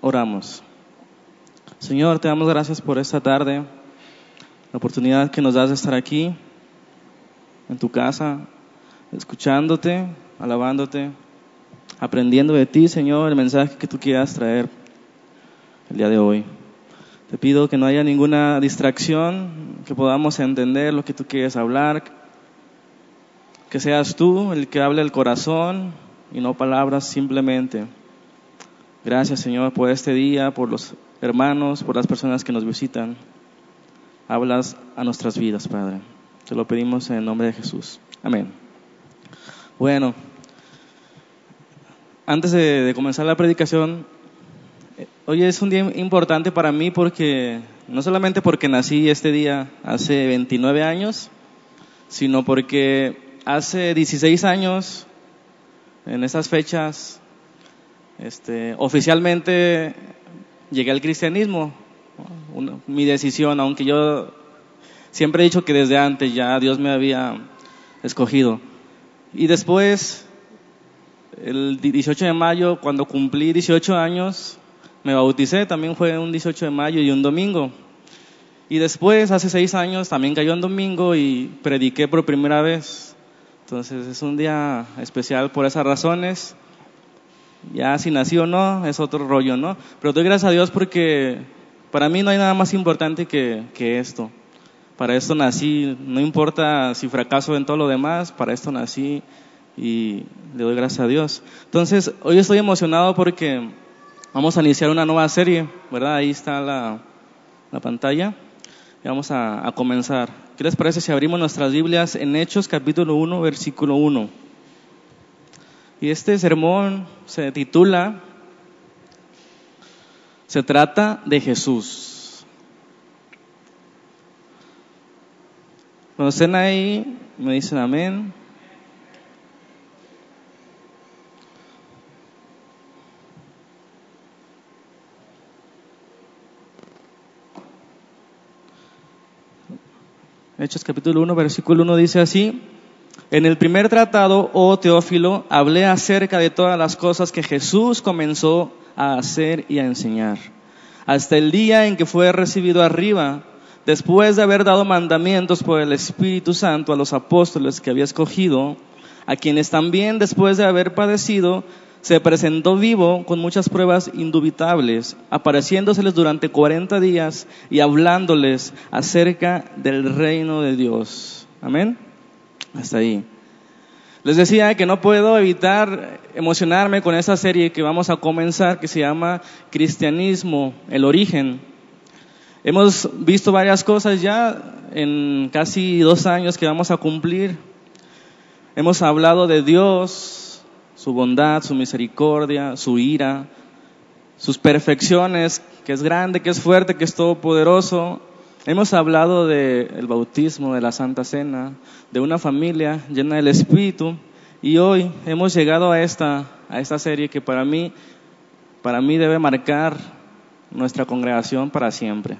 Oramos. Señor, te damos gracias por esta tarde, la oportunidad que nos das de estar aquí, en tu casa, escuchándote, alabándote, aprendiendo de ti, Señor, el mensaje que tú quieras traer el día de hoy. Te pido que no haya ninguna distracción, que podamos entender lo que tú quieres hablar, que seas tú el que hable el corazón y no palabras simplemente. Gracias Señor por este día, por los hermanos, por las personas que nos visitan. Hablas a nuestras vidas, Padre. Te lo pedimos en el nombre de Jesús. Amén. Bueno, antes de, comenzar la predicación, eh, hoy es un día importante para mí porque, no solamente porque nací este día hace 29 años, sino porque hace 16 años, en esas fechas, este, oficialmente llegué al cristianismo, mi decisión, aunque yo siempre he dicho que desde antes ya Dios me había escogido. Y después, el 18 de mayo, cuando cumplí 18 años, me bauticé, también fue un 18 de mayo y un domingo. Y después, hace seis años, también cayó en domingo y prediqué por primera vez. Entonces es un día especial por esas razones. Ya si nací o no, es otro rollo, ¿no? Pero doy gracias a Dios porque para mí no hay nada más importante que, que esto. Para esto nací, no importa si fracaso en todo lo demás, para esto nací y le doy gracias a Dios. Entonces, hoy estoy emocionado porque vamos a iniciar una nueva serie, ¿verdad? Ahí está la, la pantalla. Y vamos a, a comenzar. ¿Qué les parece si abrimos nuestras Biblias en Hechos capítulo 1, versículo 1? Y este sermón se titula Se trata de Jesús. Cuando estén ahí, me dicen amén. Hechos capítulo 1, versículo 1 dice así, en el primer tratado, oh Teófilo, hablé acerca de todas las cosas que Jesús comenzó a hacer y a enseñar, hasta el día en que fue recibido arriba, después de haber dado mandamientos por el Espíritu Santo a los apóstoles que había escogido, a quienes también después de haber padecido, se presentó vivo con muchas pruebas indubitables, apareciéndoseles durante cuarenta días y hablándoles acerca del reino de Dios. Amén. Hasta ahí. Les decía que no puedo evitar emocionarme con esa serie que vamos a comenzar, que se llama Cristianismo, el origen. Hemos visto varias cosas ya en casi dos años que vamos a cumplir. Hemos hablado de Dios, su bondad, su misericordia, su ira, sus perfecciones, que es grande, que es fuerte, que es todopoderoso, Hemos hablado del bautismo, de la Santa Cena, de una familia llena del Espíritu y hoy hemos llegado a esta, a esta serie que para mí, para mí debe marcar nuestra congregación para siempre.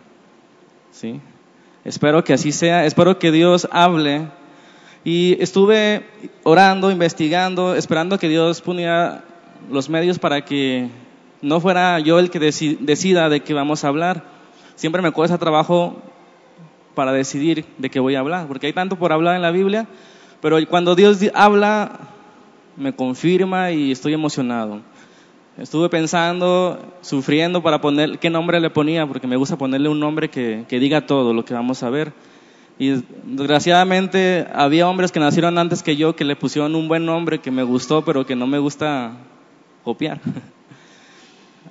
¿Sí? Espero que así sea, espero que Dios hable. Y estuve orando, investigando, esperando que Dios pusiera los medios para que no fuera yo el que decida de qué vamos a hablar. Siempre me cuesta trabajo para decidir de qué voy a hablar, porque hay tanto por hablar en la Biblia, pero cuando Dios habla, me confirma y estoy emocionado. Estuve pensando, sufriendo para poner qué nombre le ponía, porque me gusta ponerle un nombre que, que diga todo lo que vamos a ver. Y desgraciadamente había hombres que nacieron antes que yo que le pusieron un buen nombre que me gustó, pero que no me gusta copiar.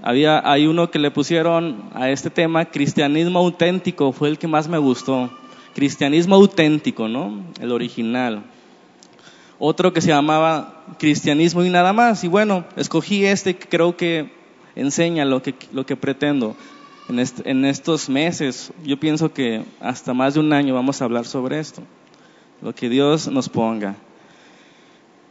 Había, hay uno que le pusieron a este tema, cristianismo auténtico, fue el que más me gustó. Cristianismo auténtico, ¿no? El original. Otro que se llamaba cristianismo y nada más. Y bueno, escogí este que creo que enseña lo que, lo que pretendo. En, en estos meses, yo pienso que hasta más de un año vamos a hablar sobre esto. Lo que Dios nos ponga.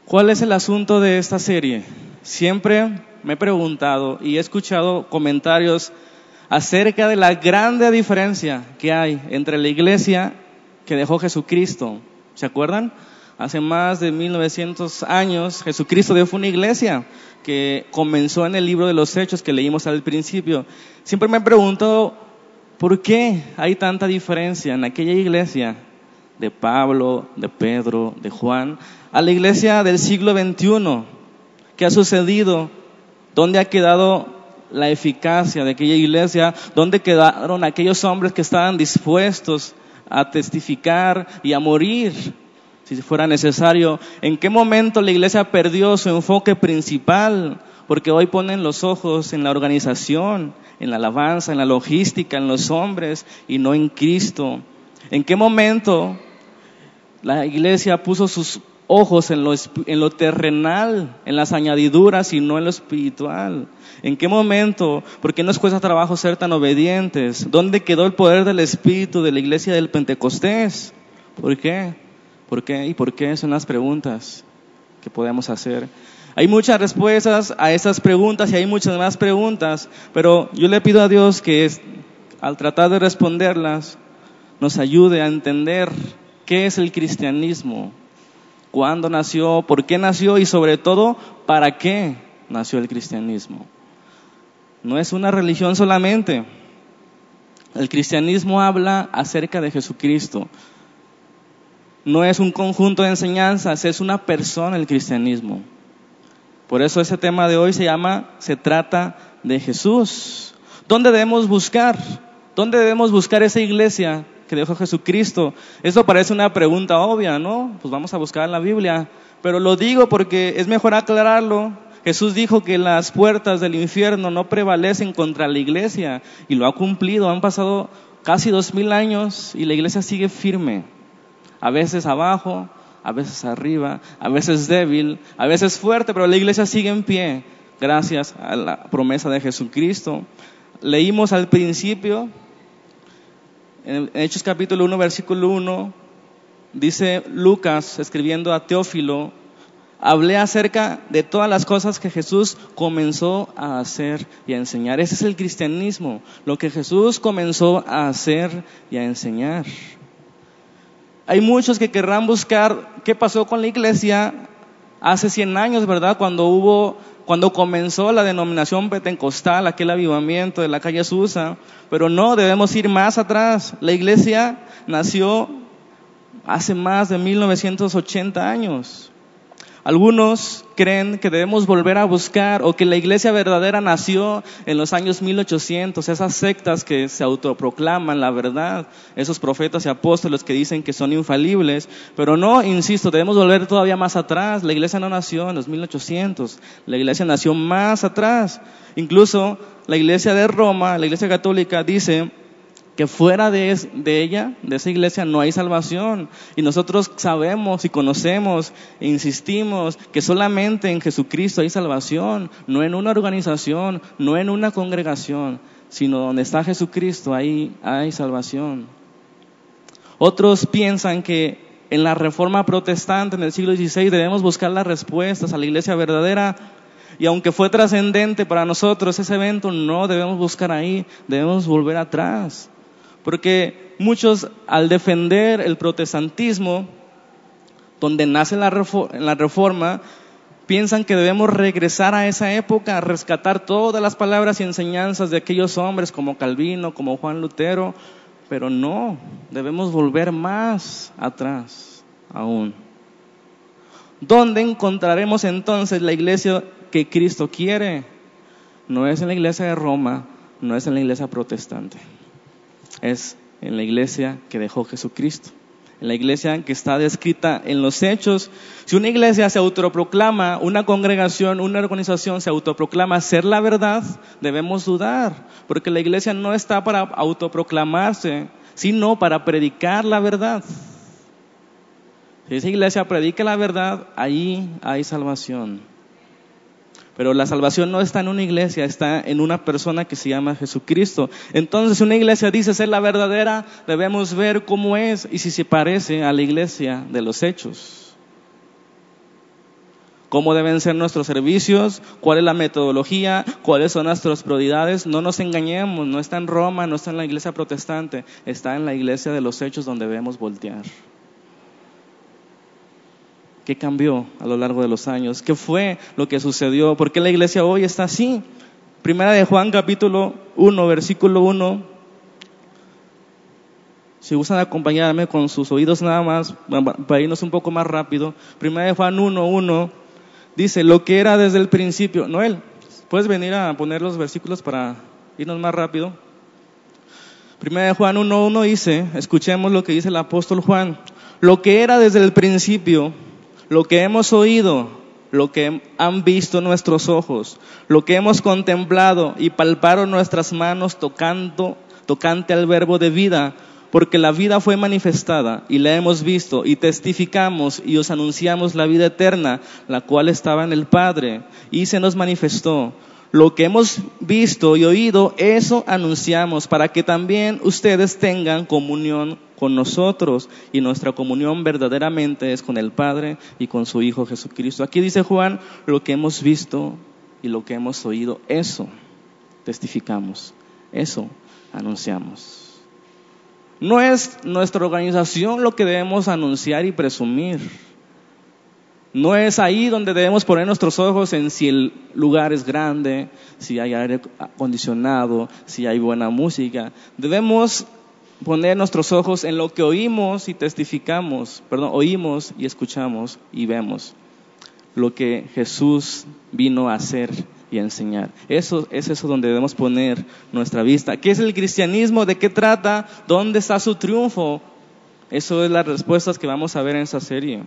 ¿Cuál es el asunto de esta serie? Siempre me he preguntado y he escuchado comentarios acerca de la grande diferencia que hay entre la iglesia que dejó Jesucristo. ¿Se acuerdan? Hace más de 1900 años, Jesucristo dio una iglesia que comenzó en el libro de los Hechos que leímos al principio. Siempre me he preguntado, ¿por qué hay tanta diferencia en aquella iglesia de Pablo, de Pedro, de Juan, a la iglesia del siglo XXI? ¿Qué ha sucedido? ¿Dónde ha quedado la eficacia de aquella iglesia? ¿Dónde quedaron aquellos hombres que estaban dispuestos a testificar y a morir si fuera necesario. ¿En qué momento la iglesia perdió su enfoque principal? Porque hoy ponen los ojos en la organización, en la alabanza, en la logística, en los hombres y no en Cristo. ¿En qué momento la iglesia puso sus ojos en lo, en lo terrenal, en las añadiduras y no en lo espiritual? ¿En qué momento? ¿Por qué nos cuesta trabajo ser tan obedientes? ¿Dónde quedó el poder del Espíritu de la iglesia del Pentecostés? ¿Por qué? ¿Por qué? ¿Y por qué? Son las preguntas que podemos hacer. Hay muchas respuestas a esas preguntas y hay muchas más preguntas, pero yo le pido a Dios que al tratar de responderlas nos ayude a entender qué es el cristianismo, cuándo nació, por qué nació y sobre todo para qué nació el cristianismo. No es una religión solamente. El cristianismo habla acerca de Jesucristo no es un conjunto de enseñanzas, es una persona el cristianismo. Por eso ese tema de hoy se llama, se trata de Jesús. ¿Dónde debemos buscar? ¿Dónde debemos buscar esa iglesia que dejó Jesucristo? Eso parece una pregunta obvia, ¿no? Pues vamos a buscar en la Biblia. Pero lo digo porque es mejor aclararlo. Jesús dijo que las puertas del infierno no prevalecen contra la iglesia y lo ha cumplido. Han pasado casi dos mil años y la iglesia sigue firme a veces abajo, a veces arriba, a veces débil, a veces fuerte, pero la iglesia sigue en pie gracias a la promesa de Jesucristo. Leímos al principio, en Hechos capítulo 1, versículo 1, dice Lucas escribiendo a Teófilo, hablé acerca de todas las cosas que Jesús comenzó a hacer y a enseñar. Ese es el cristianismo, lo que Jesús comenzó a hacer y a enseñar. Hay muchos que querrán buscar qué pasó con la iglesia hace 100 años, ¿verdad? Cuando hubo, cuando comenzó la denominación pentecostal, aquel avivamiento de la calle Susa. Pero no, debemos ir más atrás. La iglesia nació hace más de 1980 años. Algunos creen que debemos volver a buscar o que la iglesia verdadera nació en los años 1800, esas sectas que se autoproclaman la verdad, esos profetas y apóstoles que dicen que son infalibles, pero no, insisto, debemos volver todavía más atrás. La iglesia no nació en los 1800, la iglesia nació más atrás. Incluso la iglesia de Roma, la iglesia católica dice que fuera de, ella, de esa iglesia, no hay salvación. Y nosotros sabemos y conocemos e insistimos que solamente en Jesucristo hay salvación, no en una organización, no en una congregación, sino donde está Jesucristo, ahí hay salvación. Otros piensan que en la reforma protestante en el siglo XVI debemos buscar las respuestas a la iglesia verdadera. Y aunque fue trascendente para nosotros ese evento, no debemos buscar ahí, debemos volver atrás. Porque muchos al defender el protestantismo, donde nace la, reforma, piensan que debemos regresar a esa época, rescatar todas las palabras y enseñanzas de aquellos hombres como Calvino, como Juan Lutero, pero no, debemos volver más atrás aún. ¿Dónde encontraremos entonces la iglesia que Cristo quiere? No es en la iglesia de Roma, no es en la iglesia protestante es en la iglesia que dejó Jesucristo, en la iglesia que está descrita en los hechos. Si una iglesia se autoproclama, una congregación, una organización se autoproclama ser la verdad, debemos dudar, porque la iglesia no está para autoproclamarse, sino para predicar la verdad. Si esa iglesia predica la verdad, ahí hay salvación. Pero la salvación no está en una iglesia, está en una persona que se llama Jesucristo. Entonces, si una iglesia dice ser la verdadera, debemos ver cómo es y si se parece a la iglesia de los hechos. Cómo deben ser nuestros servicios, cuál es la metodología, cuáles son nuestras prioridades. No nos engañemos, no está en Roma, no está en la iglesia protestante, está en la iglesia de los hechos donde debemos voltear. ¿Qué cambió a lo largo de los años? ¿Qué fue lo que sucedió? ¿Por qué la iglesia hoy está así? Primera de Juan capítulo 1, versículo 1. Si gustan acompañarme con sus oídos nada más, para irnos un poco más rápido. Primera de Juan 1, 1 dice, lo que era desde el principio. Noel, ¿puedes venir a poner los versículos para irnos más rápido? Primera de Juan 1, 1 dice, escuchemos lo que dice el apóstol Juan, lo que era desde el principio, lo que hemos oído, lo que han visto nuestros ojos, lo que hemos contemplado y palparon nuestras manos tocando, tocante al verbo de vida, porque la vida fue manifestada y la hemos visto y testificamos y os anunciamos la vida eterna, la cual estaba en el Padre y se nos manifestó. Lo que hemos visto y oído, eso anunciamos para que también ustedes tengan comunión con nosotros y nuestra comunión verdaderamente es con el Padre y con su Hijo Jesucristo. Aquí dice Juan, lo que hemos visto y lo que hemos oído, eso testificamos, eso anunciamos. No es nuestra organización lo que debemos anunciar y presumir. No es ahí donde debemos poner nuestros ojos en si el lugar es grande, si hay aire acondicionado, si hay buena música. Debemos poner nuestros ojos en lo que oímos y testificamos, perdón, oímos y escuchamos y vemos. Lo que Jesús vino a hacer y a enseñar. Eso es eso donde debemos poner nuestra vista. ¿Qué es el cristianismo? ¿De qué trata? ¿Dónde está su triunfo? Eso es las respuestas que vamos a ver en esta serie.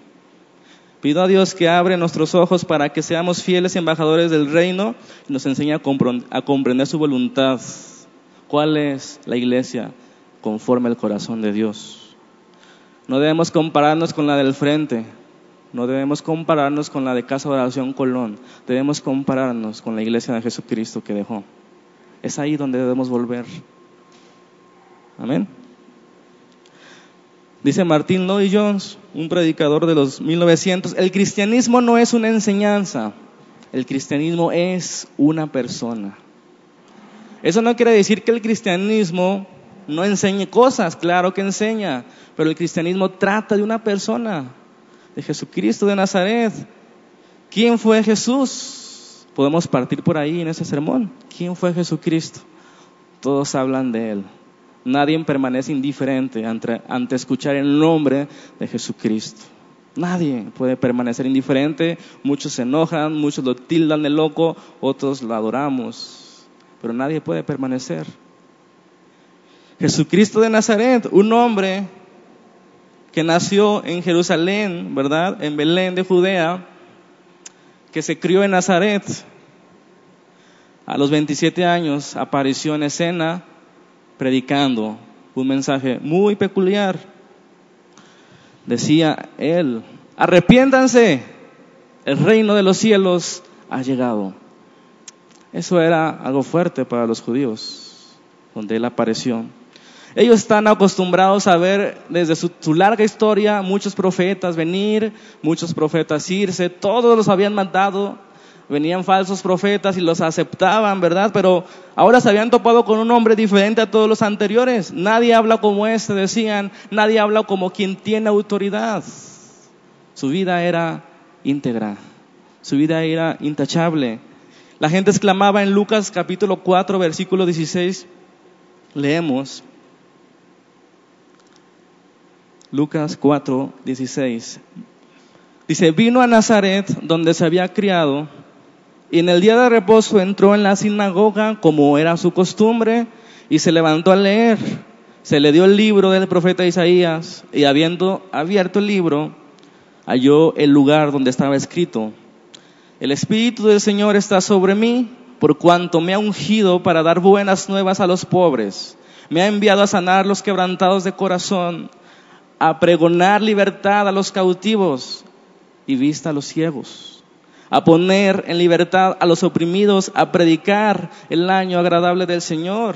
Pido a Dios que abre nuestros ojos para que seamos fieles embajadores del reino y nos enseñe a, comprender su voluntad. ¿Cuál es la iglesia conforme al corazón de Dios? No debemos compararnos con la del frente, no debemos compararnos con la de Casa de Oración Colón, debemos compararnos con la iglesia de Jesucristo que dejó. Es ahí donde debemos volver. Amén. Dice Martín Lloyd Jones, un predicador de los 1900, el cristianismo no es una enseñanza, el cristianismo es una persona. Eso no quiere decir que el cristianismo no enseñe cosas, claro que enseña, pero el cristianismo trata de una persona de Jesucristo de Nazaret. ¿Quién fue Jesús? Podemos partir por ahí en ese sermón. ¿Quién fue Jesucristo? Todos hablan de Él. Nadie permanece indiferente ante, escuchar el nombre de Jesucristo. Nadie puede permanecer indiferente. Muchos se enojan, muchos lo tildan de loco, otros lo adoramos. Pero nadie puede permanecer. Jesucristo de Nazaret, un hombre que nació en Jerusalén, ¿verdad? En Belén de Judea, que se crió en Nazaret. A los 27 años apareció en escena predicando un mensaje muy peculiar. Decía él, arrepiéntanse, el reino de los cielos ha llegado. Eso era algo fuerte para los judíos, donde él apareció. Ellos están acostumbrados a ver desde su, larga historia muchos profetas venir, muchos profetas irse, todos los habían mandado, venían falsos profetas y los aceptaban, ¿verdad? Pero ahora se habían topado con un hombre diferente a todos los anteriores. Nadie habla como este, decían, nadie habla como quien tiene autoridad. Su vida era íntegra, su vida era intachable. La gente exclamaba en Lucas capítulo 4, versículo 16, leemos, Lucas 4, 16. Dice, vino a Nazaret, donde se había criado, y en el día de reposo entró en la sinagoga, como era su costumbre, y se levantó a leer. Se le dio el libro del profeta Isaías, y habiendo abierto el libro, halló el lugar donde estaba escrito, el Espíritu del Señor está sobre mí, por cuanto me ha ungido para dar buenas nuevas a los pobres, me ha enviado a sanar los quebrantados de corazón, a pregonar libertad a los cautivos y vista a los ciegos, a poner en libertad a los oprimidos, a predicar el año agradable del Señor.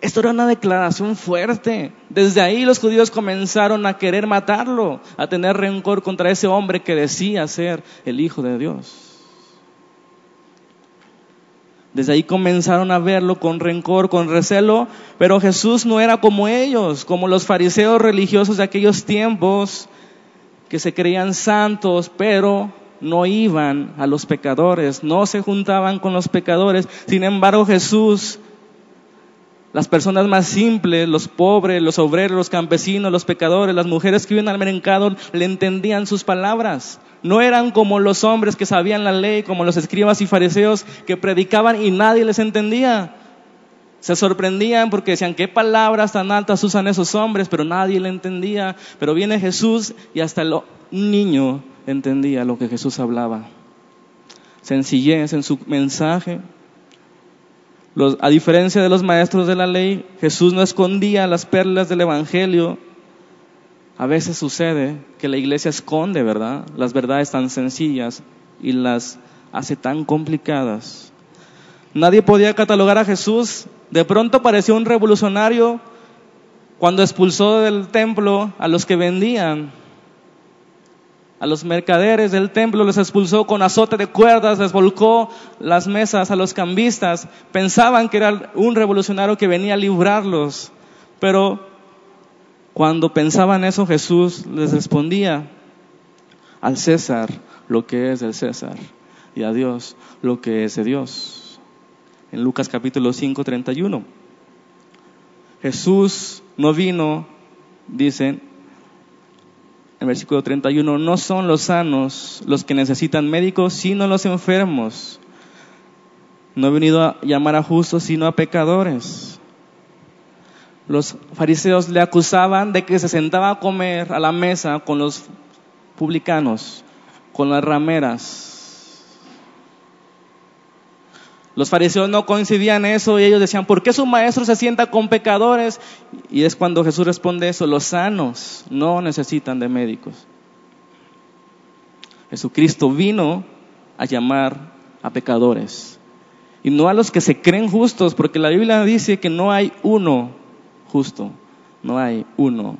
Esto era una declaración fuerte. Desde ahí los judíos comenzaron a querer matarlo, a tener rencor contra ese hombre que decía ser el Hijo de Dios. Desde ahí comenzaron a verlo con rencor, con recelo, pero Jesús no era como ellos, como los fariseos religiosos de aquellos tiempos que se creían santos, pero no iban a los pecadores, no se juntaban con los pecadores. Sin embargo, Jesús, las personas más simples, los pobres, los obreros, los campesinos, los pecadores, las mujeres que viven al mercado, le entendían sus palabras. No eran como los hombres que sabían la ley, como los escribas y fariseos que predicaban y nadie les entendía. Se sorprendían porque decían, ¿qué palabras tan altas usan esos hombres? Pero nadie le entendía. Pero viene Jesús y hasta el niño entendía lo que Jesús hablaba. Sencillez en su mensaje. a diferencia de los maestros de la ley, Jesús no escondía las perlas del Evangelio. A veces sucede que la iglesia esconde, ¿verdad? Las verdades tan sencillas y las hace tan complicadas. Nadie podía catalogar a Jesús. De pronto pareció un revolucionario cuando expulsó del templo a los que vendían a los mercaderes del templo los expulsó con azote de cuerdas, les volcó las mesas a los cambistas. Pensaban que era un revolucionario que venía a librarlos. Pero cuando pensaban eso, Jesús les respondía al César lo que es del César y a Dios lo que es de Dios. En Lucas capítulo 5, 31. Jesús no vino, dicen, en versículo 31, no son los sanos los que necesitan médicos, sino los enfermos. No he venido a llamar a justos, sino a pecadores. Los fariseos le acusaban de que se sentaba a comer a la mesa con los publicanos, con las rameras, los fariseos no coincidían eso y ellos decían, ¿por qué su maestro se sienta con pecadores? Y es cuando Jesús responde eso, los sanos no necesitan de médicos. Jesucristo vino a llamar a pecadores y no a los que se creen justos, porque la Biblia dice que no hay uno justo, no hay uno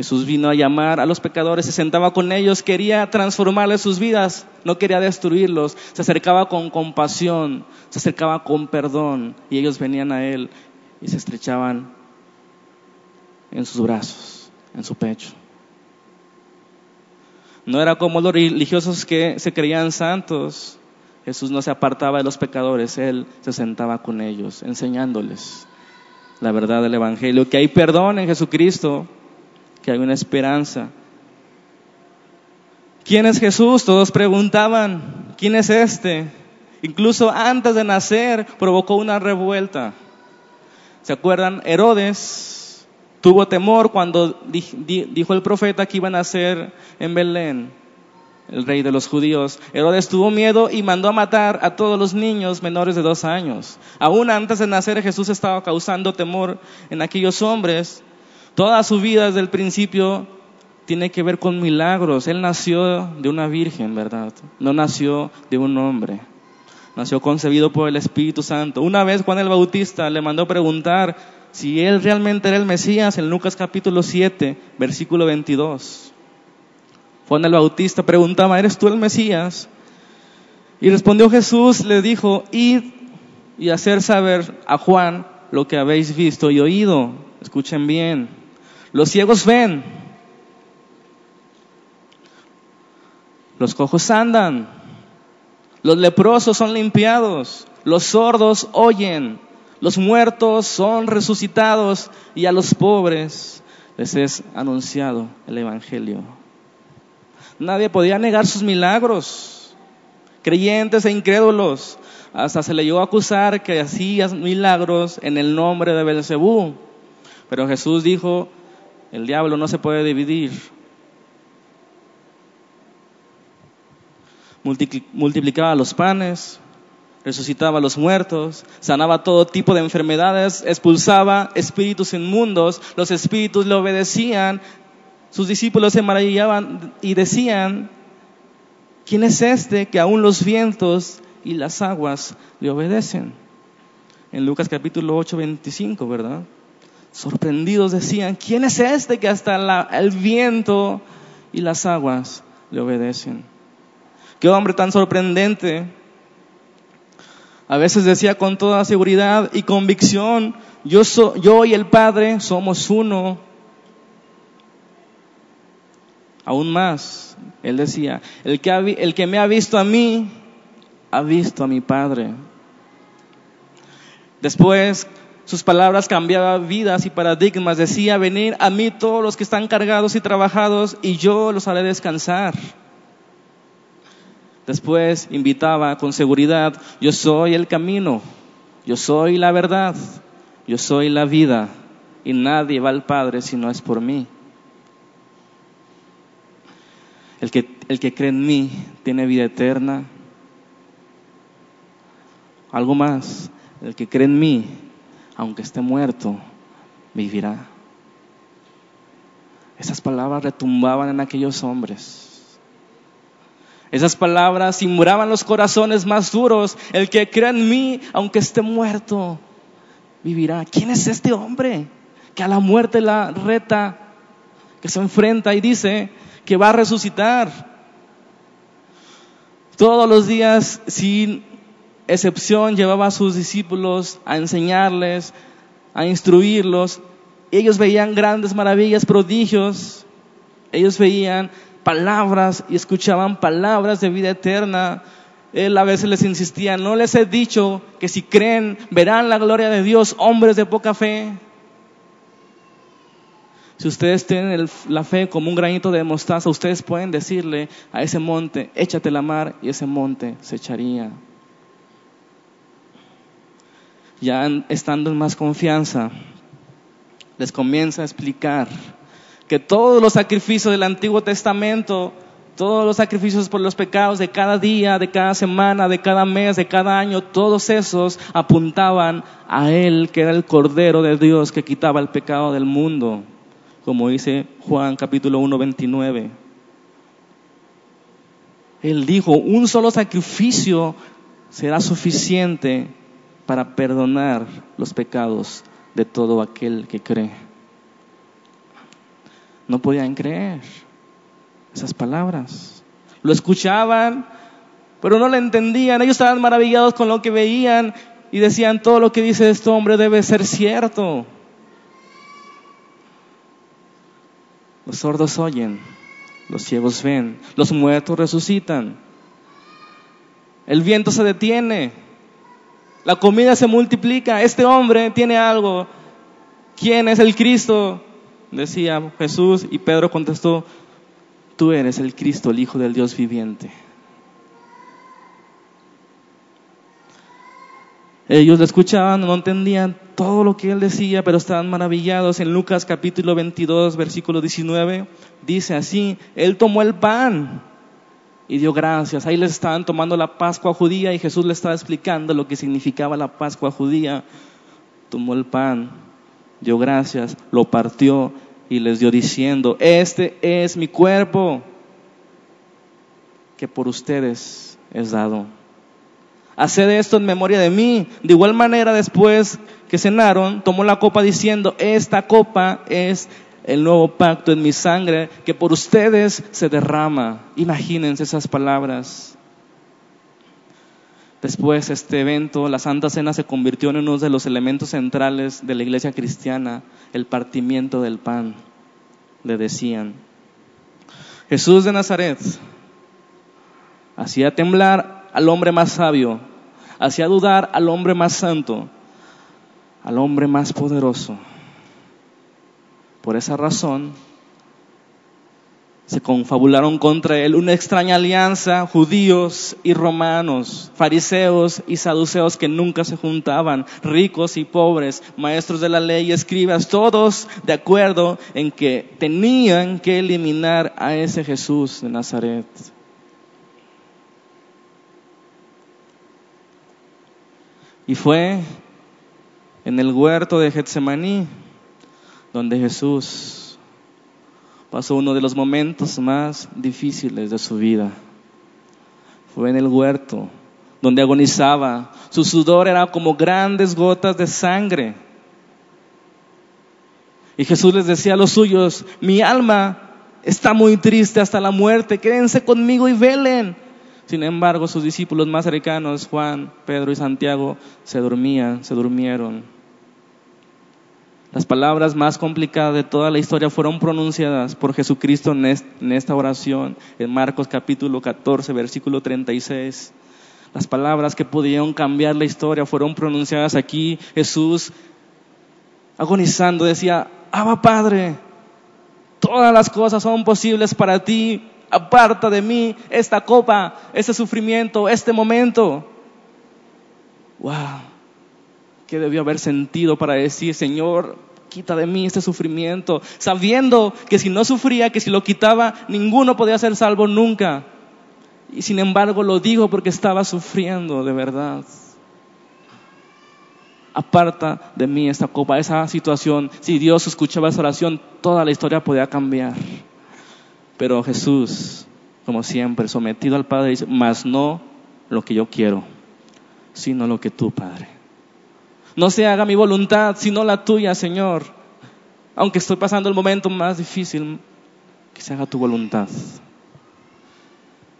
Jesús vino a llamar a los pecadores, se sentaba con ellos, quería transformarles sus vidas, no quería destruirlos, se acercaba con compasión, se acercaba con perdón y ellos venían a Él y se estrechaban en sus brazos, en su pecho. No era como los religiosos que se creían santos. Jesús no se apartaba de los pecadores, Él se sentaba con ellos, enseñándoles la verdad del Evangelio, que hay perdón en Jesucristo, que hay una esperanza. ¿Quién es Jesús? Todos preguntaban, ¿quién es este? Incluso antes de nacer provocó una revuelta. ¿Se acuerdan? Herodes tuvo temor cuando dijo el profeta que iba a nacer en Belén, el rey de los judíos. Herodes tuvo miedo y mandó a matar a todos los niños menores de dos años. Aún antes de nacer Jesús estaba causando temor en aquellos hombres Toda su vida desde el principio tiene que ver con milagros. Él nació de una virgen, ¿verdad? No nació de un hombre. Nació concebido por el Espíritu Santo. Una vez Juan el Bautista le mandó preguntar si él realmente era el Mesías en Lucas capítulo 7, versículo 22. Juan el Bautista preguntaba, ¿eres tú el Mesías? Y respondió Jesús, le dijo, id y hacer saber a Juan lo que habéis visto y oído. Escuchen bien. Los ciegos ven. Los cojos andan. Los leprosos son limpiados. Los sordos oyen. Los muertos son resucitados. Y a los pobres les es anunciado el Evangelio. Nadie podía negar sus milagros. Creyentes e incrédulos. Hasta se le llegó a acusar que hacía milagros en el nombre de Belcebú. Pero Jesús dijo, el diablo no se puede dividir. Multiplicaba los panes, resucitaba a los muertos, sanaba todo tipo de enfermedades, expulsaba espíritus inmundos, los espíritus le obedecían, sus discípulos se maravillaban y decían, ¿quién es este que aún los vientos y las aguas le obedecen? En Lucas capítulo 8, 25, ¿verdad? Sorprendidos decían, ¿quién es este que hasta el viento y las aguas le obedecen? Qué hombre tan sorprendente. A veces decía con toda seguridad y convicción, yo, yo y el Padre somos uno. Aún más, él decía, el que, el que me ha visto a mí, ha visto a mi Padre. Después, sus palabras cambiaban vidas y paradigmas. Decía, venir a mí todos los que están cargados y trabajados y yo los haré descansar. Después invitaba con seguridad, yo soy el camino, yo soy la verdad, yo soy la vida y nadie va al Padre si no es por mí. El que, el que cree en mí tiene vida eterna. Algo más, el que cree en mí, aunque esté muerto, vivirá. Esas palabras retumbaban en aquellos hombres. Esas palabras simulaban los corazones más duros. El que cree en mí, aunque esté muerto, vivirá. ¿Quién es este hombre que a la muerte la reta, que se enfrenta y dice que va a resucitar? Todos los días, sin excepción, llevaba a sus discípulos a enseñarles, a instruirlos. Ellos veían grandes maravillas, prodigios. Ellos veían palabras y escuchaban palabras de vida eterna. Él a veces les insistía, no les he dicho que si creen verán la gloria de Dios, hombres de poca fe. Si ustedes tienen la fe como un granito de mostaza, ustedes pueden decirle a ese monte, échate la mar y ese monte se echaría. Ya estando en más confianza, les comienza a explicar que todos los sacrificios del Antiguo Testamento, todos los sacrificios por los pecados de cada día, de cada semana, de cada mes, de cada año, todos esos apuntaban a Él, que era el Cordero de Dios que quitaba el pecado del mundo, como dice Juan capítulo 1, 29. Él dijo, un solo sacrificio será suficiente para perdonar los pecados de todo aquel que cree no podían creer esas palabras. Lo escuchaban, pero no lo entendían. Ellos estaban maravillados con lo que veían y decían, todo lo que dice este hombre debe ser cierto. Los sordos oyen, los ciegos ven, los muertos resucitan. El viento se detiene, la comida se multiplica. Este hombre tiene algo. ¿Quién es el Cristo? decía Jesús y Pedro contestó, tú eres el Cristo, el Hijo del Dios viviente. Ellos le escuchaban, no entendían todo lo que él decía, pero estaban maravillados. En Lucas capítulo 22, versículo 19, dice así, él tomó el pan y dio gracias. Ahí les estaban tomando la Pascua judía y Jesús le estaba explicando lo que significaba la Pascua judía. Tomó el pan dio gracias, lo partió y les dio diciendo, este es mi cuerpo que por ustedes es dado. Haced esto en memoria de mí. De igual manera, después que cenaron, tomó la copa diciendo, esta copa es el nuevo pacto en mi sangre que por ustedes se derrama. Imagínense esas palabras. Después, este evento, la Santa Cena se convirtió en uno de los elementos centrales de la iglesia cristiana, el partimiento del pan, le decían. Jesús de Nazaret hacía temblar al hombre más sabio, hacía dudar al hombre más santo, al hombre más poderoso. Por esa razón, se confabularon contra él una extraña alianza, judíos y romanos, fariseos y saduceos que nunca se juntaban, ricos y pobres, maestros de la ley y escribas, todos de acuerdo en que tenían que eliminar a ese Jesús de Nazaret. Y fue en el huerto de Getsemaní donde Jesús pasó uno de los momentos más difíciles de su vida. Fue en el huerto, donde agonizaba. Su sudor era como grandes gotas de sangre. Y Jesús les decía a los suyos, mi alma está muy triste hasta la muerte, quédense conmigo y velen. Sin embargo, sus discípulos más cercanos, Juan, Pedro y Santiago, se dormían, se durmieron. Las palabras más complicadas de toda la historia fueron pronunciadas por Jesucristo en esta oración, en Marcos capítulo 14, versículo 36. Las palabras que pudieron cambiar la historia fueron pronunciadas aquí. Jesús, agonizando, decía, Abba Padre, todas las cosas son posibles para ti. Aparta de mí esta copa, este sufrimiento, este momento. Wow. ¿Qué debió haber sentido para decir, Señor, quita de mí este sufrimiento? Sabiendo que si no sufría, que si lo quitaba, ninguno podía ser salvo nunca. Y sin embargo lo dijo porque estaba sufriendo de verdad. Aparta de mí esta copa, esa situación. Si Dios escuchaba esa oración, toda la historia podía cambiar. Pero Jesús, como siempre, sometido al Padre, dice, mas no lo que yo quiero, sino lo que tú, Padre. No se haga mi voluntad, sino la tuya, Señor. Aunque estoy pasando el momento más difícil, que se haga tu voluntad.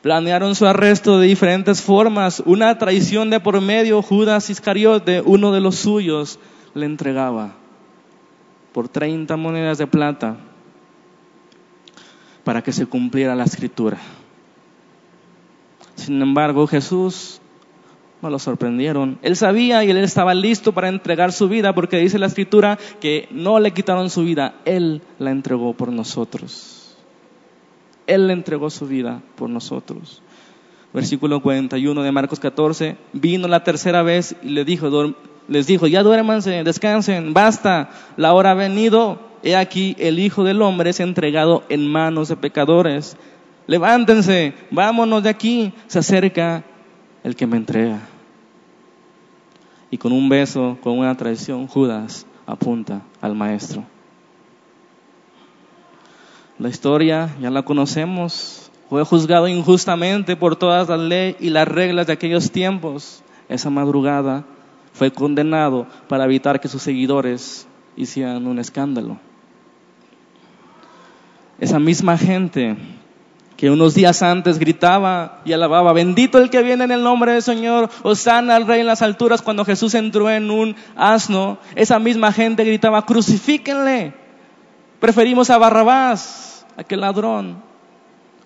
Planearon su arresto de diferentes formas. Una traición de por medio, Judas Iscariote, uno de los suyos, le entregaba por 30 monedas de plata para que se cumpliera la escritura. Sin embargo, Jesús no lo sorprendieron. Él sabía y él estaba listo para entregar su vida porque dice la escritura que no le quitaron su vida, él la entregó por nosotros. Él le entregó su vida por nosotros. Versículo 41 de Marcos 14, vino la tercera vez y le dijo, les dijo, ya duérmanse, descansen, basta, la hora ha venido, he aquí el Hijo del Hombre es entregado en manos de pecadores. Levántense, vámonos de aquí, se acerca el que me entrega. Y con un beso, con una traición, Judas apunta al Maestro. La historia ya la conocemos. Fue juzgado injustamente por todas las leyes y las reglas de aquellos tiempos. Esa madrugada fue condenado para evitar que sus seguidores hicieran un escándalo. Esa misma gente que unos días antes gritaba y alababa, bendito el que viene en el nombre del Señor, Osana al Rey en las alturas cuando Jesús entró en un asno, esa misma gente gritaba, crucifíquenle, preferimos a Barrabás aquel ladrón,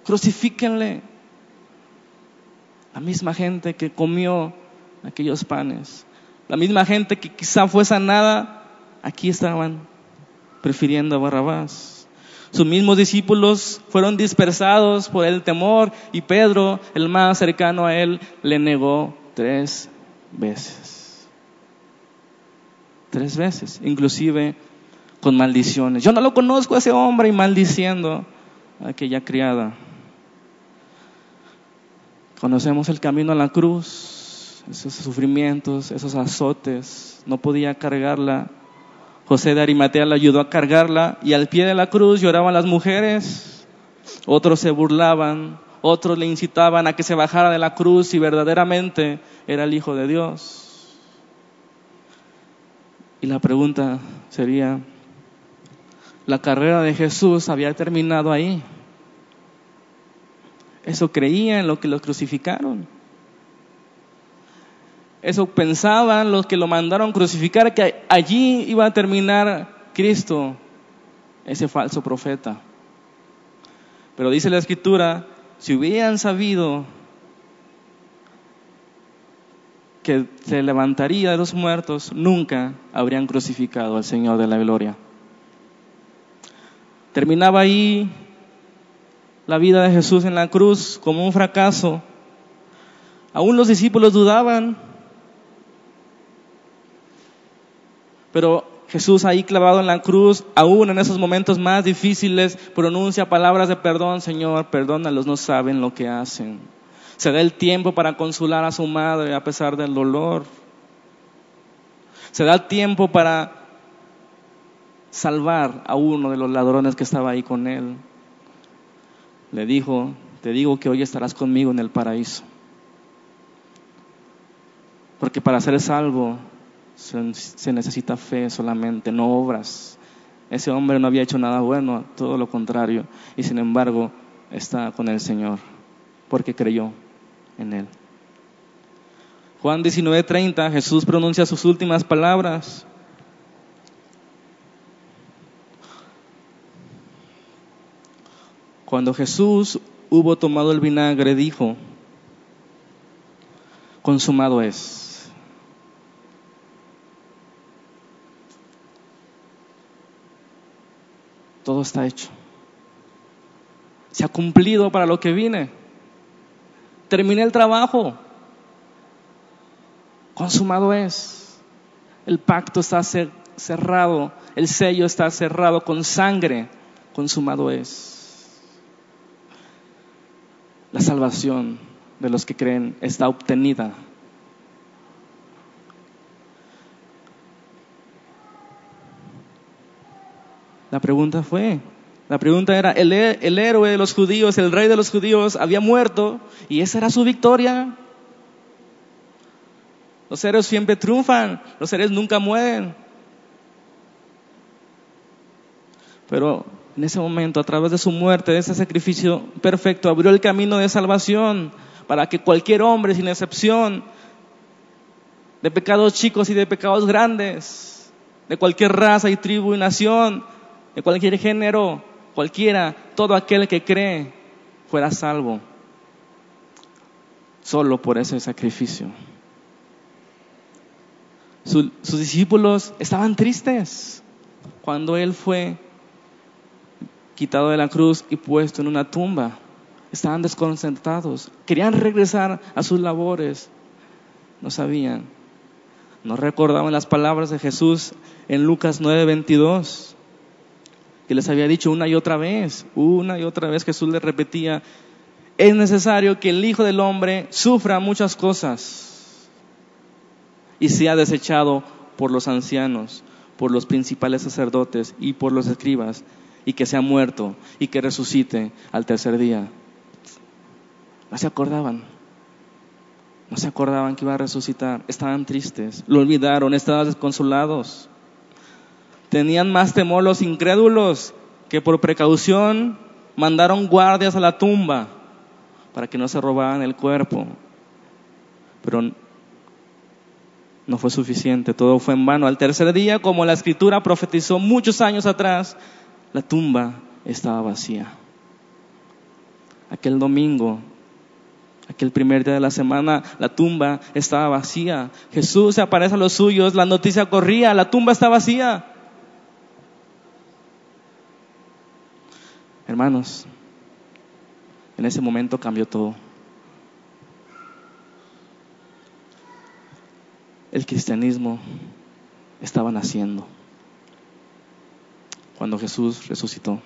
crucifíquenle. La misma gente que comió aquellos panes, la misma gente que quizá fue sanada, aquí estaban prefiriendo a Barrabás. Sus mismos discípulos fueron dispersados por el temor y Pedro, el más cercano a él, le negó tres veces. Tres veces, inclusive con maldiciones. Yo no lo conozco a ese hombre y maldiciendo a aquella criada. Conocemos el camino a la cruz, esos sufrimientos, esos azotes. No podía cargarla. José de Arimatea le ayudó a cargarla y al pie de la cruz lloraban las mujeres. Otros se burlaban, otros le incitaban a que se bajara de la cruz y verdaderamente era el Hijo de Dios. Y la pregunta sería, la carrera de Jesús había terminado ahí. Eso creía en lo que lo crucificaron. Eso pensaban los que lo mandaron crucificar, que allí iba a terminar Cristo, ese falso profeta. Pero dice la escritura, si hubieran sabido que se levantaría de los muertos, nunca habrían crucificado al Señor de la gloria. Terminaba ahí la vida de Jesús en la cruz como un fracaso. Aún los discípulos dudaban. Pero Jesús ahí clavado en la cruz, aún en esos momentos más difíciles, pronuncia palabras de perdón, Señor, perdónalos, no saben lo que hacen. Se da el tiempo para consolar a su madre a pesar del dolor. Se da el tiempo para salvar a uno de los ladrones que estaba ahí con él. Le dijo, te digo que hoy estarás conmigo en el paraíso. Porque para ser salvo se, necesita fe solamente, no obras. Ese hombre no había hecho nada bueno, todo lo contrario, y sin embargo está con el Señor, porque creyó en Él. Juan 19:30, Jesús pronuncia sus últimas palabras. Cuando Jesús hubo tomado el vinagre, dijo, consumado es. Todo está hecho. Se ha cumplido para lo que vine. Terminé el trabajo. Consumado es. El pacto está cerrado. El sello está cerrado con sangre. Consumado es. La salvación de los que creen está obtenida. La pregunta fue, la pregunta era, el, el, héroe de los judíos, el rey de los judíos, había muerto y esa era su victoria. Los héroes siempre triunfan, los héroes nunca mueren. Pero en ese momento, a través de su muerte, de ese sacrificio perfecto, abrió el camino de salvación para que cualquier hombre, sin excepción, de pecados chicos y de pecados grandes, de cualquier raza y tribu y nación, de cualquier género, cualquiera, todo aquel que cree, fuera salvo, solo por ese sacrificio. sus discípulos estaban tristes cuando Él fue quitado de la cruz y puesto en una tumba. Estaban desconcertados, querían regresar a sus labores, no sabían, no recordaban las palabras de Jesús en Lucas 9:22, que les había dicho una y otra vez, una y otra vez Jesús les repetía, es necesario que el Hijo del Hombre sufra muchas cosas y sea desechado por los ancianos, por los principales sacerdotes y por los escribas, y que sea muerto y que resucite al tercer día. No se acordaban. No se acordaban que iba a resucitar. Estaban tristes. Lo olvidaron. Estaban desconsolados. Tenían más temor los incrédulos que por precaución mandaron guardias a la tumba para que no se robaran el cuerpo. Pero no fue suficiente, todo fue en vano. Al tercer día, como la escritura profetizó muchos años atrás, la tumba estaba vacía. Aquel domingo Aquel primer día de la semana la tumba estaba vacía. Jesús se aparece a los suyos, la noticia corría, la tumba está vacía. Hermanos, en ese momento cambió todo. El cristianismo estaba naciendo cuando Jesús resucitó.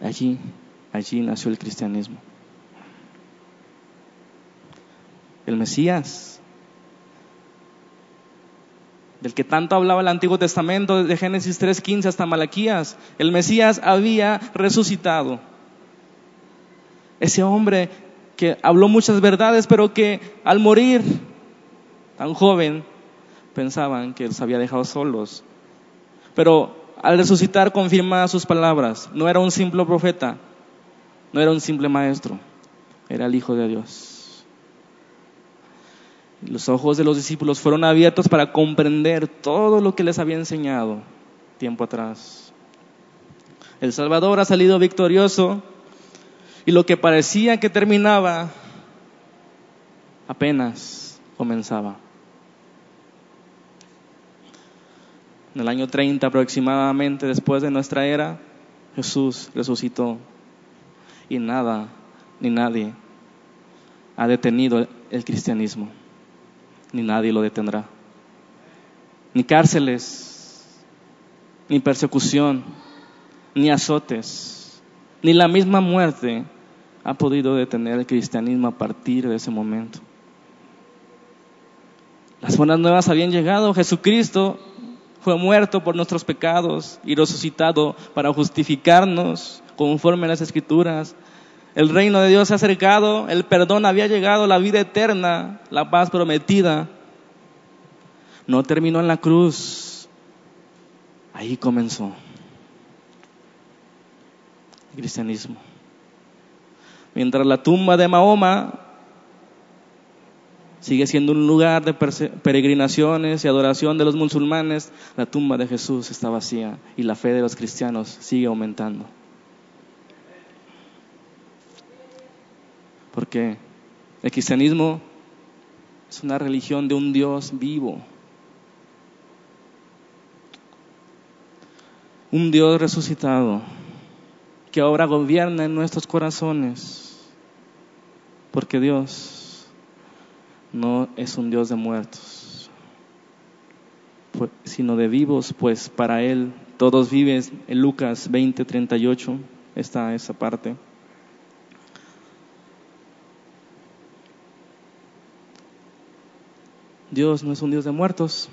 Allí, allí nació el cristianismo. el Mesías, del que tanto hablaba el Antiguo Testamento, desde Génesis 3.15 hasta Malaquías. El Mesías había resucitado. Ese hombre que habló muchas verdades, pero que al morir tan joven pensaban que los había dejado solos. Pero al resucitar confirmaba sus palabras. No era un simple profeta, no era un simple maestro, era el Hijo de Dios. Los ojos de los discípulos fueron abiertos para comprender todo lo que les había enseñado tiempo atrás. El Salvador ha salido victorioso y lo que parecía que terminaba apenas comenzaba. En el año 30 aproximadamente después de nuestra era, Jesús resucitó y nada ni nadie ha detenido el cristianismo ni nadie lo detendrá. Ni cárceles, ni persecución, ni azotes, ni la misma muerte ha podido detener el cristianismo a partir de ese momento. Las buenas nuevas habían llegado, Jesucristo fue muerto por nuestros pecados y resucitado para justificarnos conforme a las escrituras, el reino de Dios se ha acercado, el perdón había llegado, la vida eterna, la paz prometida. No terminó en la cruz. Ahí comenzó el cristianismo. Mientras la tumba de Mahoma sigue siendo un lugar de peregrinaciones y adoración de los musulmanes, la tumba de Jesús está vacía y la fe de los cristianos sigue aumentando. Porque el cristianismo es una religión de un Dios vivo. Un Dios resucitado que ahora gobierna en nuestros corazones. Porque Dios no es un Dios de muertos, sino de vivos, pues para Él todos viven. En Lucas 20, 38 está esa parte. Dios no es un Dios de muertos.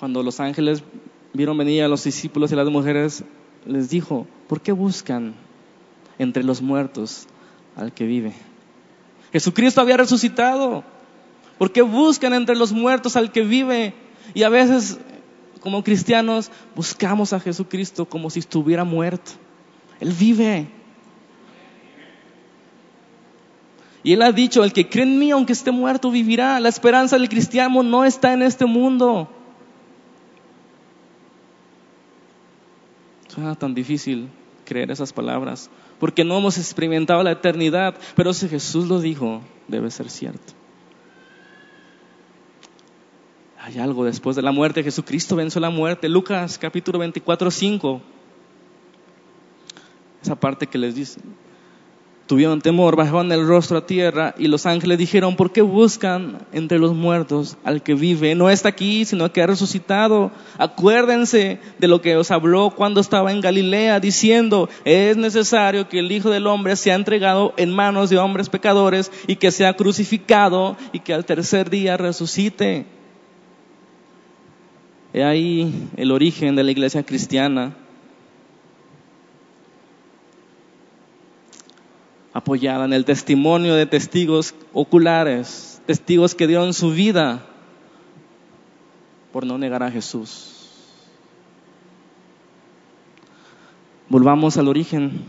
Cuando los ángeles vieron venir a los discípulos y a las mujeres, les dijo, ¿por qué buscan entre los muertos al que vive? Jesucristo había resucitado. ¿Por qué buscan entre los muertos al que vive? Y a veces, como cristianos, buscamos a Jesucristo como si estuviera muerto. Él vive. Y Él ha dicho, el que cree en mí, aunque esté muerto, vivirá. La esperanza del cristiano no está en este mundo. Suena tan difícil creer esas palabras, porque no hemos experimentado la eternidad, pero si Jesús lo dijo, debe ser cierto. Hay algo después de la muerte, Jesucristo venció la muerte. Lucas capítulo 24, 5. Esa parte que les dice, Tuvieron temor, bajaron el rostro a tierra y los ángeles dijeron, ¿por qué buscan entre los muertos al que vive? No está aquí, sino que ha resucitado. Acuérdense de lo que os habló cuando estaba en Galilea, diciendo, es necesario que el Hijo del Hombre sea entregado en manos de hombres pecadores y que sea crucificado y que al tercer día resucite. He ahí el origen de la iglesia cristiana apoyada en el testimonio de testigos oculares, testigos que dieron su vida por no negar a Jesús. Volvamos al origen.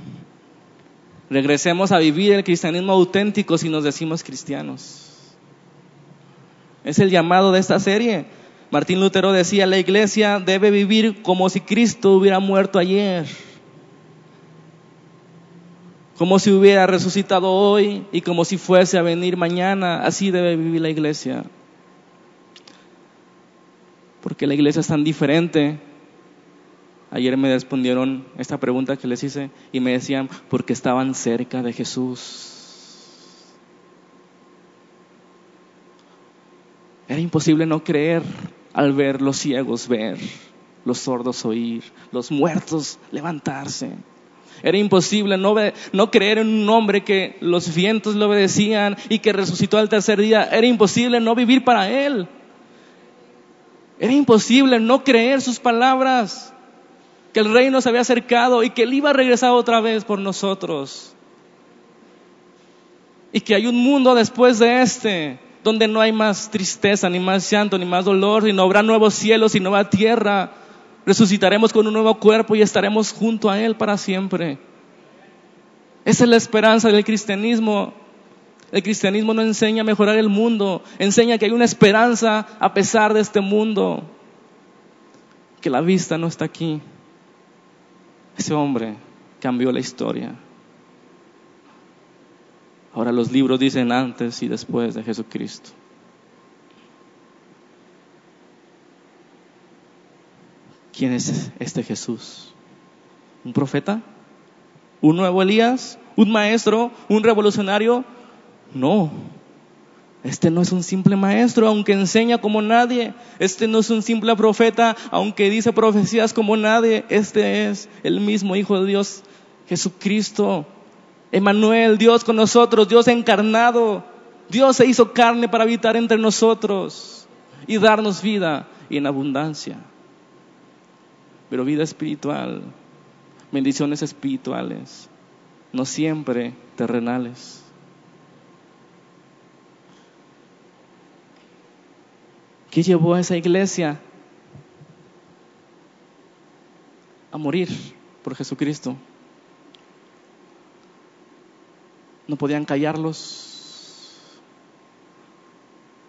Regresemos a vivir el cristianismo auténtico si nos decimos cristianos. Es el llamado de esta serie. Martín Lutero decía, la iglesia debe vivir como si Cristo hubiera muerto ayer como si hubiera resucitado hoy y como si fuese a venir mañana. Así debe vivir la iglesia. Porque la iglesia es tan diferente. Ayer me respondieron esta pregunta que les hice y me decían, porque estaban cerca de Jesús. Era imposible no creer al ver los ciegos ver, los sordos oír, los muertos levantarse. Era imposible no, no, creer en un hombre que los vientos le obedecían y que resucitó al tercer día. Era imposible no vivir para Él. Era imposible no creer sus palabras, que el reino se había acercado y que Él iba a regresar otra vez por nosotros. Y que hay un mundo después de este, donde no hay más tristeza, ni más llanto, ni más dolor, y no habrá nuevos cielos y nueva tierra resucitaremos con un nuevo cuerpo y estaremos junto a Él para siempre. Esa es la esperanza del cristianismo. El cristianismo no enseña a mejorar el mundo, enseña que hay una esperanza a pesar de este mundo, que la vista no está aquí. Ese hombre cambió la historia. Ahora los libros dicen antes y después de Jesucristo. ¿Quién es este Jesús? ¿Un profeta? ¿Un nuevo Elías? ¿Un maestro? ¿Un revolucionario? No. Este no es un simple maestro, aunque enseña como nadie. Este no es un simple profeta, aunque dice profecías como nadie. Este es el mismo Hijo de Dios, Jesucristo. Emanuel, Dios con nosotros, Dios encarnado. Dios se hizo carne para habitar entre nosotros y darnos vida y en abundancia pero vida espiritual, bendiciones espirituales, no siempre terrenales. ¿Qué llevó a esa iglesia a morir por Jesucristo? No podían callarlos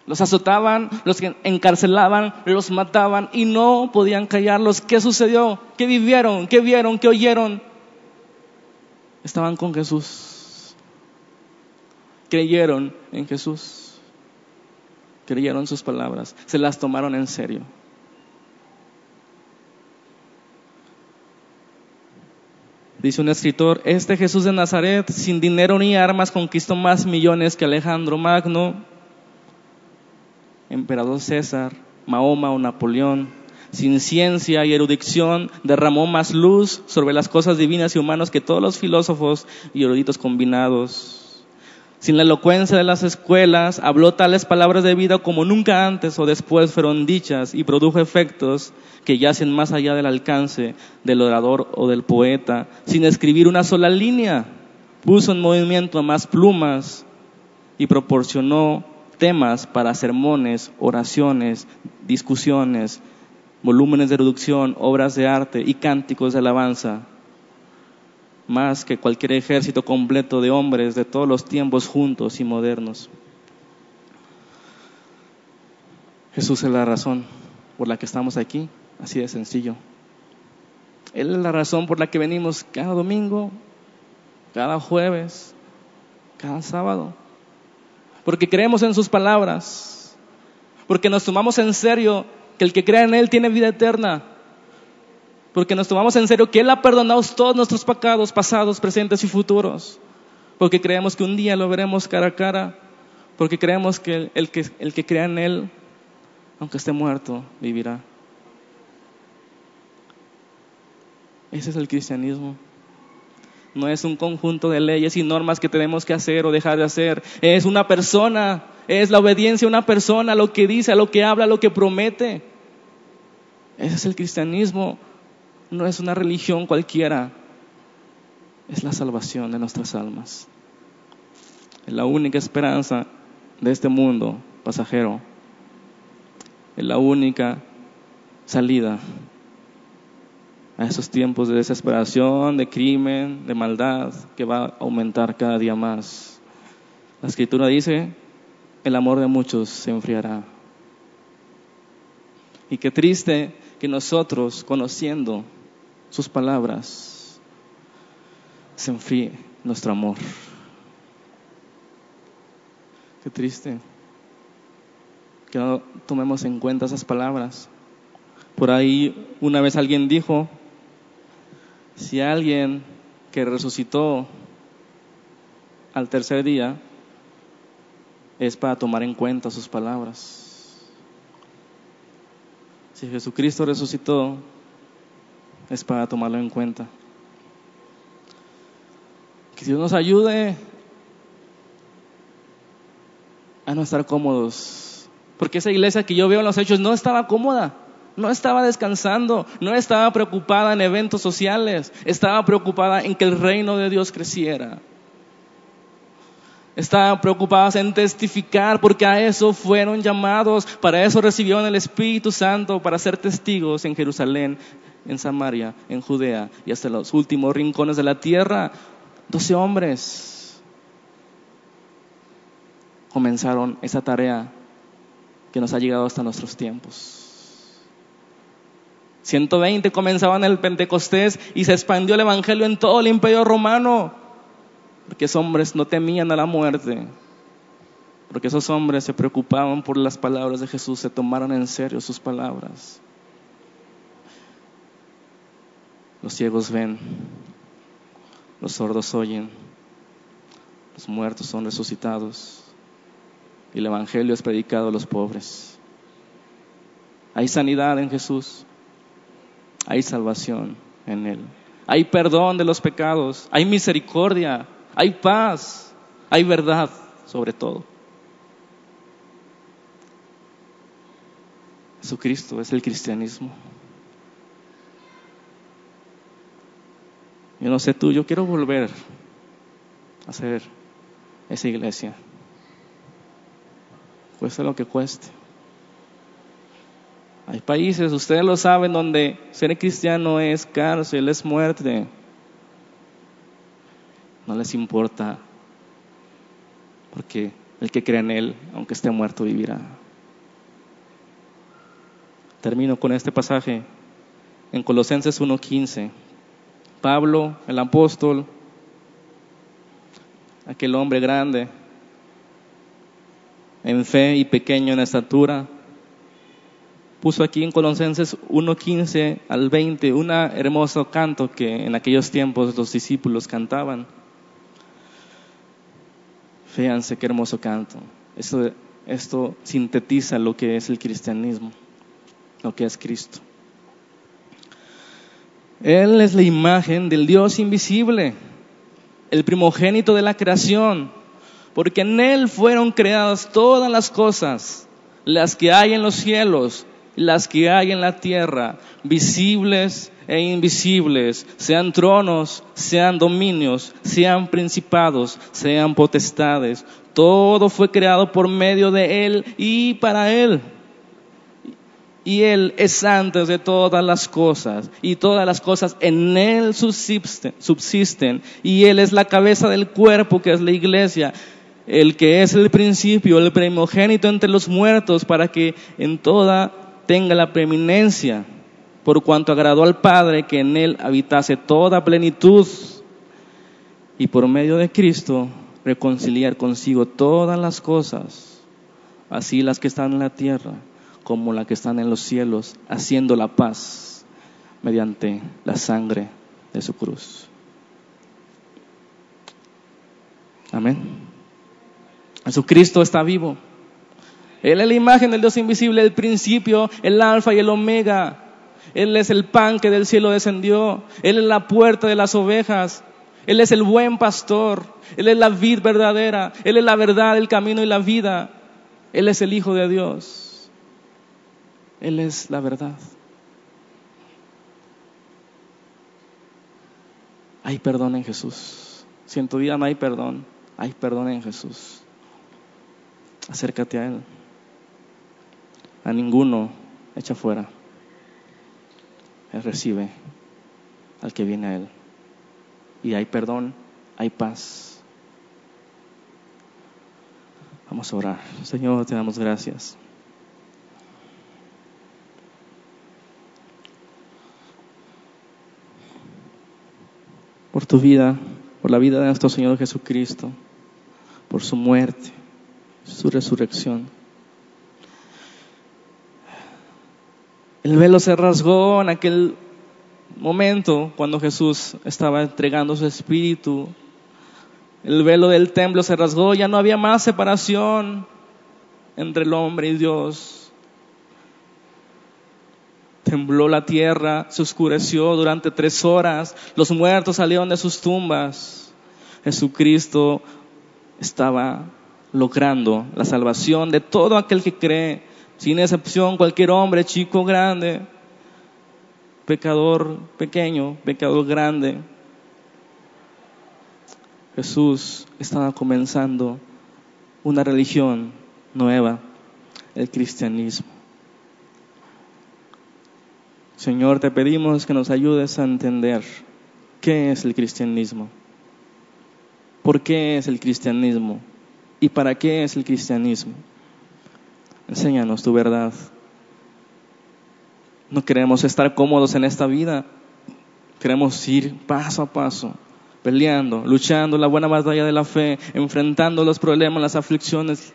los azotaban, los encarcelaban, los mataban y no podían callarlos. ¿Qué sucedió? ¿Qué vivieron? ¿Qué vieron? ¿Qué oyeron? estaban con Jesús. Creyeron en Jesús. Creyeron sus palabras. Se las tomaron en serio. Dice un escritor, este Jesús de Nazaret, sin dinero ni armas, conquistó más millones que Alejandro Magno, emperador César, Mahoma o Napoleón. Sin ciencia y erudición, derramó más luz sobre las cosas divinas y humanas que todos los filósofos y eruditos combinados. Sin la elocuencia de las escuelas, habló tales palabras de vida como nunca antes o después fueron dichas y produjo efectos que yacen más allá del alcance del orador o del poeta, sin escribir una sola línea. Puso en movimiento más plumas y proporcionó temas para sermones, oraciones, discusiones, volúmenes de reducción, obras de arte y cánticos de alabanza, más que cualquier ejército completo de hombres de todos los tiempos juntos y modernos. Jesús es la razón por la que estamos aquí. Así de sencillo. Él es la razón por la que venimos cada domingo, cada jueves, cada sábado. Porque creemos en sus palabras. Porque nos tomamos en serio que el que crea en Él tiene vida eterna. Porque nos tomamos en serio que Él ha perdonado todos nuestros pecados pasados, presentes y futuros. Porque creemos que un día lo veremos cara a cara. Porque creemos que el que, el que crea en Él, aunque esté muerto, vivirá. Ese es el cristianismo. No es un conjunto de leyes y normas que tenemos que hacer o dejar de hacer. Es una persona. Es la obediencia a una persona, lo que dice, lo que habla, lo que promete. Ese es el cristianismo. No es una religión cualquiera. Es la salvación de nuestras almas. Es la única esperanza de este mundo pasajero. Es la única salida a esos tiempos de desesperación, de crimen, de maldad que va a aumentar cada día más. La escritura dice, el amor de muchos se enfriará. Y qué triste que nosotros, conociendo sus palabras, se enfríe nuestro amor. Qué triste que no tomemos en cuenta esas palabras. Por ahí una vez alguien dijo, si alguien que resucitó al tercer día es para tomar en cuenta sus palabras. Si Jesucristo resucitó, es para tomarlo en cuenta. Que Dios nos ayude a no estar cómodos. Porque esa iglesia que yo veo en los hechos no estaba cómoda. No estaba descansando, no estaba preocupada en eventos sociales, estaba preocupada en que el reino de Dios creciera. Estaba preocupada en testificar porque a eso fueron llamados, para eso recibieron el Espíritu Santo, para ser testigos en Jerusalén, en Samaria, en Judea y hasta los últimos rincones de la tierra. Doce hombres comenzaron esa tarea que nos ha llegado hasta nuestros tiempos. 120 comenzaban el Pentecostés y se expandió el Evangelio en todo el imperio romano. Porque esos hombres no temían a la muerte. Porque esos hombres se preocupaban por las palabras de Jesús, se tomaron en serio sus palabras. Los ciegos ven, los sordos oyen, los muertos son resucitados y el Evangelio es predicado a los pobres. Hay sanidad en Jesús hay salvación en Él. Hay perdón de los pecados, hay misericordia, hay paz, hay verdad sobre todo. Jesucristo es el cristianismo. Yo no sé tú, yo quiero volver a ser esa iglesia. Cueste lo que cueste. Hay países, ustedes lo saben, donde ser cristiano es cárcel, es muerte. No les importa, porque el que cree en Él, aunque esté muerto, vivirá. Termino con este pasaje en Colosenses 1.15. Pablo, el apóstol, aquel hombre grande en fe y pequeño en estatura, puso aquí en Colosenses 1.15 al 20 un hermoso canto que en aquellos tiempos los discípulos cantaban. Fíjense qué hermoso canto. Esto, esto sintetiza lo que es el cristianismo, lo que es Cristo. Él es la imagen del Dios invisible, el primogénito de la creación, porque en Él fueron creadas todas las cosas, las que hay en los cielos las que hay en la tierra, visibles e invisibles, sean tronos, sean dominios, sean principados, sean potestades. Todo fue creado por medio de Él y para Él. Y Él es antes de todas las cosas, y todas las cosas en Él subsisten, subsisten, y Él es la cabeza del cuerpo que es la iglesia el que es el principio, el primogénito entre los muertos, para que en toda tenga la preeminencia, por cuanto agradó al Padre que en él habitase toda plenitud, y por medio de Cristo reconciliar consigo todas las cosas, así las que están en la tierra como las que están en los cielos, haciendo la paz mediante la sangre de su cruz. Amén. Jesucristo está vivo. Él es la imagen del Dios invisible, el principio, el alfa y el omega. Él es el pan que del cielo descendió. Él es la puerta de las ovejas. Él es el buen pastor. Él es la vid verdadera. Él es la verdad, el camino y la vida. Él es el Hijo de Dios. Él es la verdad. Hay perdón en Jesús. Si en tu vida no hay perdón, hay perdón en Jesús. Acércate a Él a ninguno echa fuera. Él recibe al que viene a Él. Y hay perdón, hay paz. Vamos a orar. Señor, te damos gracias. Por tu vida, por la vida de nuestro Señor Jesucristo, por su muerte, su resurrección. El velo se rasgó en aquel momento cuando Jesús estaba entregando su espíritu. El velo del templo se rasgó, ya no había más separación entre el hombre y Dios. Tembló la tierra, se oscureció durante tres horas, los muertos salieron de sus tumbas. Jesucristo estaba logrando la salvación de todo aquel que cree sin excepción, cualquier hombre, chico, grande, pecador pequeño, pecador grande. Jesús estaba comenzando una religión nueva, el cristianismo. Señor, te pedimos que nos ayudes a entender qué es el cristianismo, por qué es el cristianismo y para qué es el cristianismo. Enséñanos tu verdad. No queremos estar cómodos en esta vida. Queremos ir paso a paso, peleando, luchando la buena batalla de la fe, enfrentando los problemas, las aflicciones,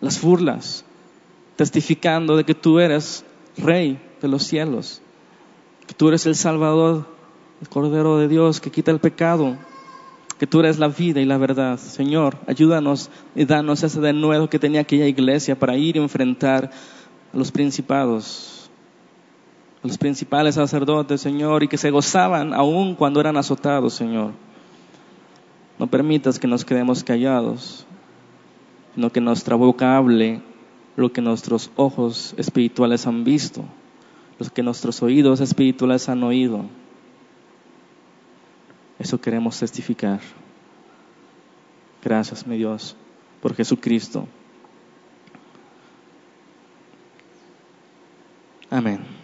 las burlas, testificando de que tú eres Rey de los cielos, que tú eres el Salvador, el Cordero de Dios que quita el pecado, que tú eres la vida y la verdad. Señor, ayúdanos y danos ese denuedo que tenía aquella iglesia para ir a enfrentar a los principados, a los principales sacerdotes, Señor, y que se gozaban aún cuando eran azotados, Señor. No permitas que nos quedemos callados, sino que nuestra boca hable lo que nuestros ojos espirituales han visto, lo que nuestros oídos espirituales han oído. Eso queremos testificar. Gracias, mi Dios, por Jesucristo. Amén.